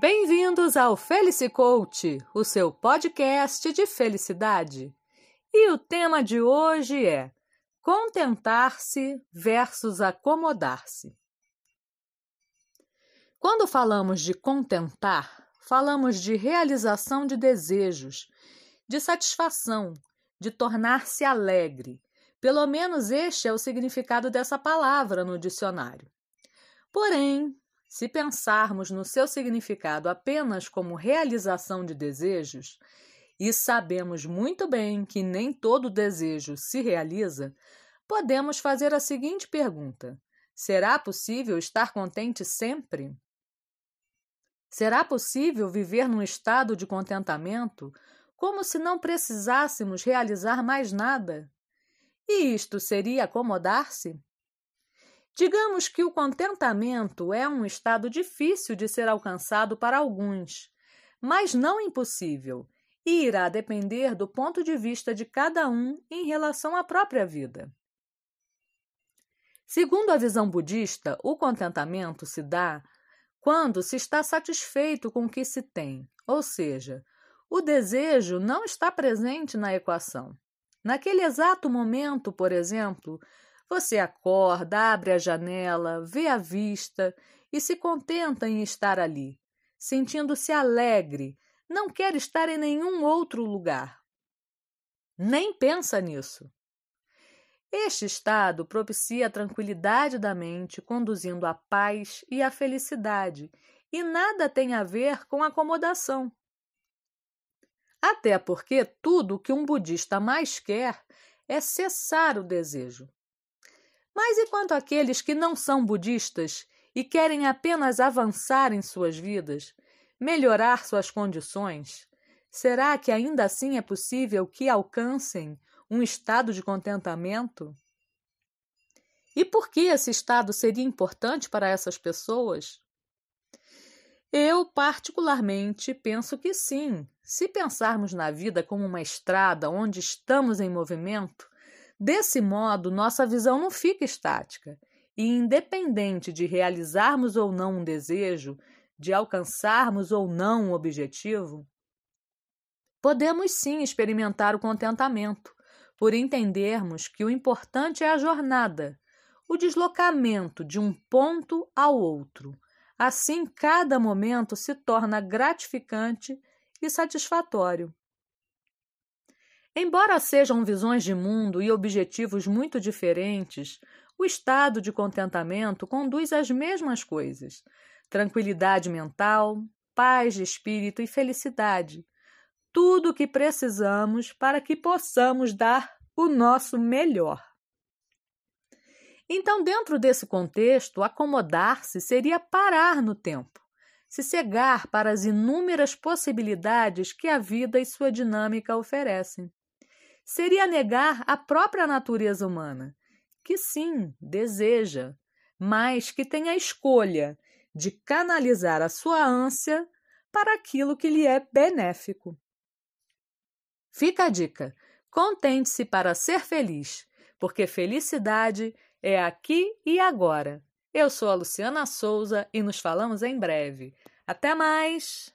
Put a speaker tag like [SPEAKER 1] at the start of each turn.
[SPEAKER 1] Bem-vindos ao Felice Coach, o seu podcast de felicidade. E o tema de hoje é contentar-se versus acomodar-se. Quando falamos de contentar, falamos de realização de desejos, de satisfação, de tornar-se alegre. Pelo menos este é o significado dessa palavra no dicionário. Porém, se pensarmos no seu significado apenas como realização de desejos, e sabemos muito bem que nem todo desejo se realiza, podemos fazer a seguinte pergunta: será possível estar contente sempre? Será possível viver num estado de contentamento como se não precisássemos realizar mais nada? E isto seria acomodar-se? Digamos que o contentamento é um estado difícil de ser alcançado para alguns, mas não impossível, e irá depender do ponto de vista de cada um em relação à própria vida. Segundo a visão budista, o contentamento se dá quando se está satisfeito com o que se tem, ou seja, o desejo não está presente na equação. Naquele exato momento, por exemplo, você acorda, abre a janela, vê a vista e se contenta em estar ali, sentindo-se alegre, não quer estar em nenhum outro lugar. Nem pensa nisso. Este estado propicia a tranquilidade da mente, conduzindo à paz e à felicidade, e nada tem a ver com acomodação. Até porque tudo o que um budista mais quer é cessar o desejo. Mas e quanto àqueles que não são budistas e querem apenas avançar em suas vidas, melhorar suas condições? Será que ainda assim é possível que alcancem um estado de contentamento? E por que esse estado seria importante para essas pessoas? Eu, particularmente, penso que sim. Se pensarmos na vida como uma estrada onde estamos em movimento, Desse modo, nossa visão não fica estática e, independente de realizarmos ou não um desejo, de alcançarmos ou não um objetivo, podemos sim experimentar o contentamento, por entendermos que o importante é a jornada, o deslocamento de um ponto ao outro. Assim, cada momento se torna gratificante e satisfatório. Embora sejam visões de mundo e objetivos muito diferentes, o estado de contentamento conduz às mesmas coisas: tranquilidade mental, paz de espírito e felicidade. Tudo o que precisamos para que possamos dar o nosso melhor. Então, dentro desse contexto, acomodar-se seria parar no tempo, se cegar para as inúmeras possibilidades que a vida e sua dinâmica oferecem seria negar a própria natureza humana, que sim, deseja, mas que tem a escolha de canalizar a sua ânsia para aquilo que lhe é benéfico. Fica a dica: contente-se para ser feliz, porque felicidade é aqui e agora. Eu sou a Luciana Souza e nos falamos em breve. Até mais!